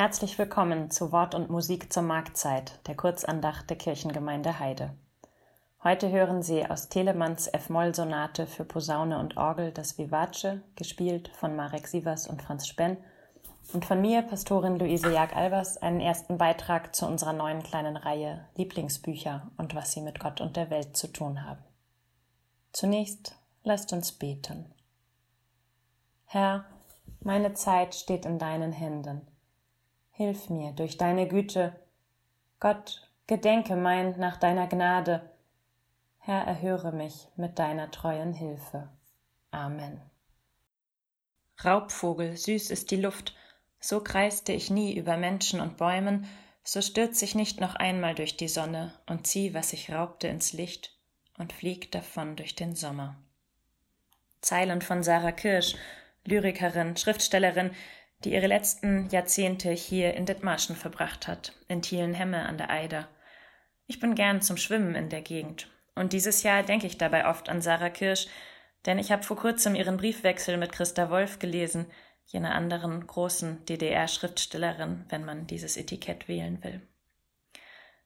Herzlich willkommen zu Wort und Musik zur Marktzeit, der Kurzandacht der Kirchengemeinde Heide. Heute hören Sie aus Telemanns F-Moll-Sonate für Posaune und Orgel das Vivace, gespielt von Marek Sievers und Franz Spenn, und von mir, Pastorin Luise Jag-Albers, einen ersten Beitrag zu unserer neuen kleinen Reihe Lieblingsbücher und was sie mit Gott und der Welt zu tun haben. Zunächst lasst uns beten. Herr, meine Zeit steht in deinen Händen. Hilf mir durch deine Güte. Gott, gedenke mein nach deiner Gnade. Herr, erhöre mich mit deiner treuen Hilfe. Amen. Raubvogel, süß ist die Luft, so kreiste ich nie über Menschen und Bäumen, so stürz ich nicht noch einmal durch die Sonne und zieh, was ich raubte, ins Licht und flieg davon durch den Sommer. Zeilen von Sarah Kirsch, Lyrikerin, Schriftstellerin, die ihre letzten Jahrzehnte hier in Dithmarschen verbracht hat, in Thielenhemme an der Eider. Ich bin gern zum Schwimmen in der Gegend. Und dieses Jahr denke ich dabei oft an Sarah Kirsch, denn ich habe vor kurzem ihren Briefwechsel mit Christa Wolf gelesen, jener anderen großen DDR-Schriftstellerin, wenn man dieses Etikett wählen will.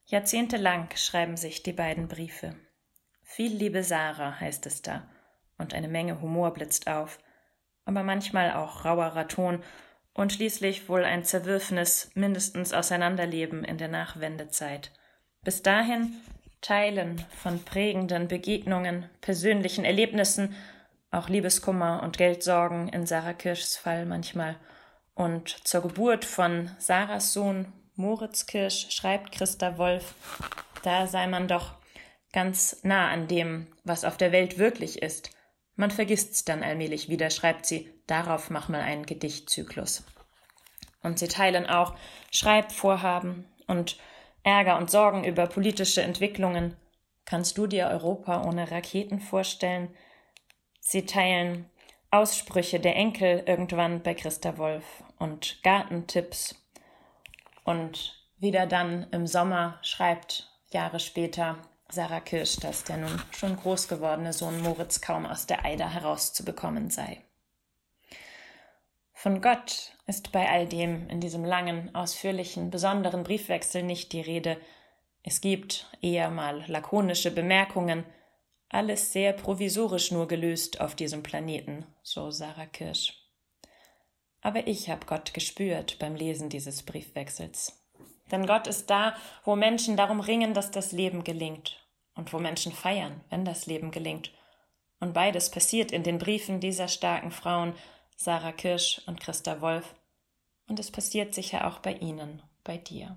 Jahrzehntelang schreiben sich die beiden Briefe. Viel liebe Sarah heißt es da, und eine Menge Humor blitzt auf aber manchmal auch rauerer Ton und schließlich wohl ein zerwürfnis, mindestens Auseinanderleben in der Nachwendezeit. Bis dahin Teilen von prägenden Begegnungen, persönlichen Erlebnissen, auch Liebeskummer und Geldsorgen in Sarah Kirschs Fall manchmal. Und zur Geburt von Sarahs Sohn Moritz Kirsch schreibt Christa Wolf, da sei man doch ganz nah an dem, was auf der Welt wirklich ist, man vergisst's dann allmählich wieder, schreibt sie, darauf mach mal einen Gedichtzyklus. Und sie teilen auch Schreibvorhaben und Ärger und Sorgen über politische Entwicklungen. Kannst du dir Europa ohne Raketen vorstellen? Sie teilen Aussprüche der Enkel irgendwann bei Christa Wolf und Gartentipps. Und wieder dann im Sommer schreibt Jahre später Sarah Kirsch, dass der nun schon groß gewordene Sohn Moritz kaum aus der Eider herauszubekommen sei. Von Gott ist bei all dem in diesem langen, ausführlichen, besonderen Briefwechsel nicht die Rede. Es gibt eher mal lakonische Bemerkungen, alles sehr provisorisch nur gelöst auf diesem Planeten, so Sarah Kirsch. Aber ich habe Gott gespürt beim Lesen dieses Briefwechsels. Denn Gott ist da, wo Menschen darum ringen, dass das Leben gelingt und wo Menschen feiern, wenn das Leben gelingt. Und beides passiert in den Briefen dieser starken Frauen, Sarah Kirsch und Christa Wolf. Und es passiert sicher auch bei Ihnen, bei dir.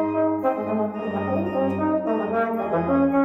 Thank you.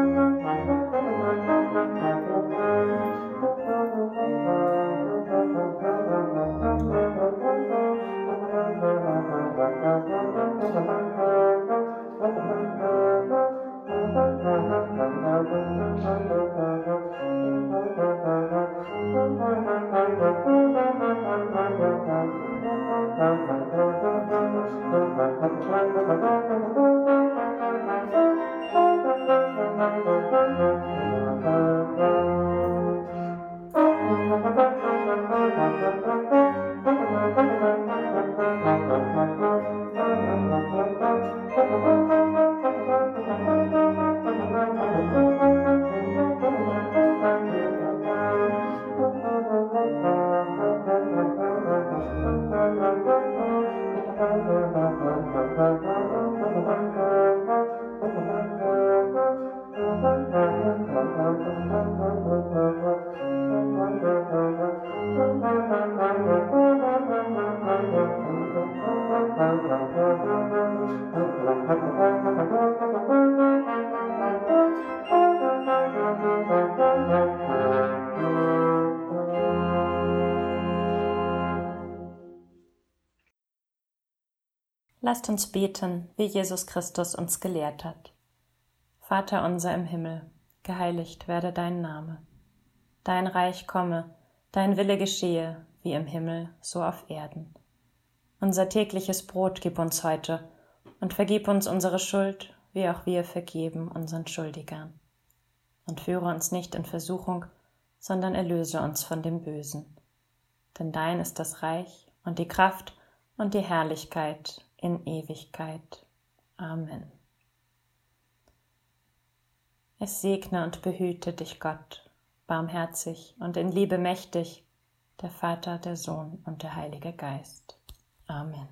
Lasst uns beten, wie Jesus Christus uns gelehrt hat. Vater unser im Himmel, geheiligt werde dein Name. Dein Reich komme, dein Wille geschehe, wie im Himmel, so auf Erden. Unser tägliches Brot gib uns heute und vergib uns unsere Schuld, wie auch wir vergeben unseren Schuldigern. Und führe uns nicht in Versuchung, sondern erlöse uns von dem Bösen. Denn dein ist das Reich und die Kraft und die Herrlichkeit in Ewigkeit. Amen. Es segne und behüte dich Gott, barmherzig und in Liebe mächtig, der Vater, der Sohn und der Heilige Geist. Amen.